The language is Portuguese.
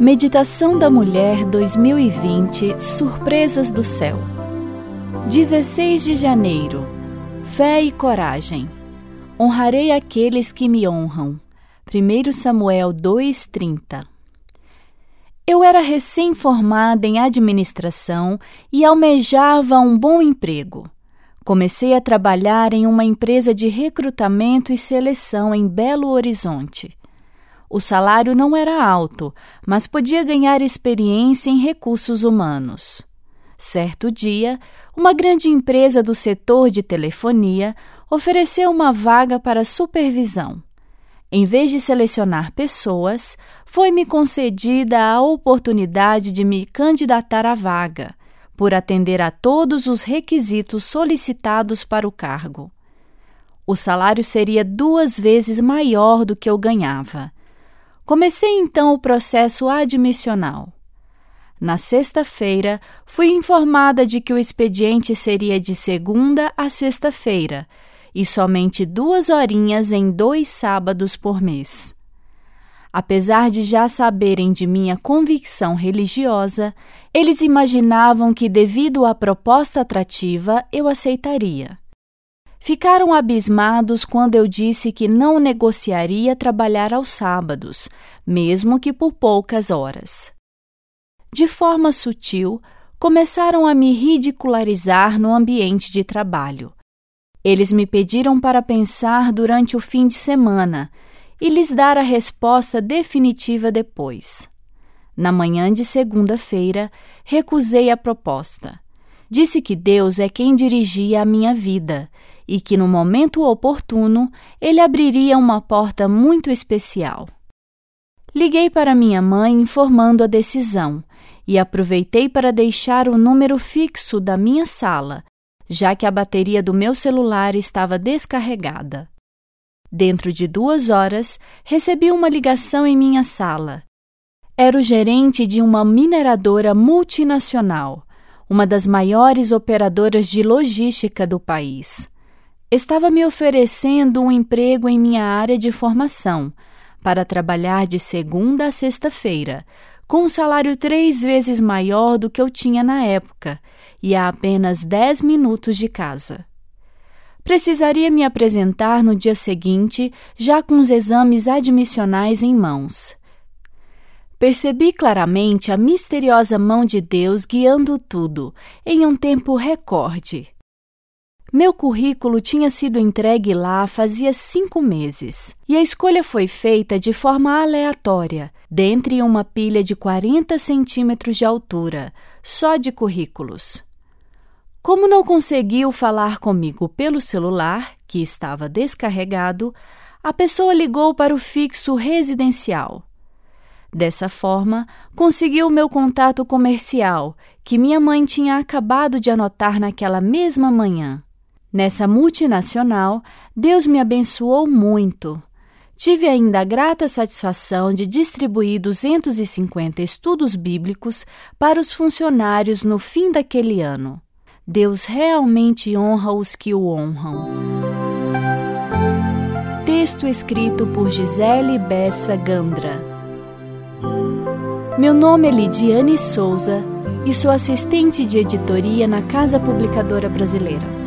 Meditação da Mulher 2020 Surpresas do Céu 16 de janeiro Fé e coragem. Honrarei aqueles que me honram. 1 Samuel 2:30. Eu era recém-formada em administração e almejava um bom emprego. Comecei a trabalhar em uma empresa de recrutamento e seleção em Belo Horizonte. O salário não era alto, mas podia ganhar experiência em recursos humanos. Certo dia, uma grande empresa do setor de telefonia ofereceu uma vaga para supervisão. Em vez de selecionar pessoas, foi-me concedida a oportunidade de me candidatar à vaga, por atender a todos os requisitos solicitados para o cargo. O salário seria duas vezes maior do que eu ganhava. Comecei então o processo admissional. Na sexta-feira, fui informada de que o expediente seria de segunda a sexta-feira e somente duas horinhas em dois sábados por mês. Apesar de já saberem de minha convicção religiosa, eles imaginavam que, devido à proposta atrativa, eu aceitaria. Ficaram abismados quando eu disse que não negociaria trabalhar aos sábados, mesmo que por poucas horas de forma sutil, começaram a me ridicularizar no ambiente de trabalho. Eles me pediram para pensar durante o fim de semana e lhes dar a resposta definitiva depois. Na manhã de segunda-feira, recusei a proposta. Disse que Deus é quem dirigia a minha vida e que no momento oportuno ele abriria uma porta muito especial. Liguei para minha mãe informando a decisão e aproveitei para deixar o número fixo da minha sala, já que a bateria do meu celular estava descarregada. Dentro de duas horas, recebi uma ligação em minha sala. Era o gerente de uma mineradora multinacional, uma das maiores operadoras de logística do país. Estava me oferecendo um emprego em minha área de formação, para trabalhar de segunda a sexta-feira, com um salário três vezes maior do que eu tinha na época e a apenas dez minutos de casa. Precisaria me apresentar no dia seguinte, já com os exames admissionais em mãos. Percebi claramente a misteriosa mão de Deus guiando tudo, em um tempo recorde. Meu currículo tinha sido entregue lá fazia cinco meses e a escolha foi feita de forma aleatória, dentre uma pilha de 40 centímetros de altura, só de currículos. Como não conseguiu falar comigo pelo celular, que estava descarregado, a pessoa ligou para o fixo residencial. Dessa forma, conseguiu meu contato comercial, que minha mãe tinha acabado de anotar naquela mesma manhã. Nessa multinacional, Deus me abençoou muito. Tive ainda a grata satisfação de distribuir 250 estudos bíblicos para os funcionários no fim daquele ano. Deus realmente honra os que o honram. Texto escrito por Gisele Bessa Gandra. Meu nome é Lidiane Souza e sou assistente de editoria na Casa Publicadora Brasileira.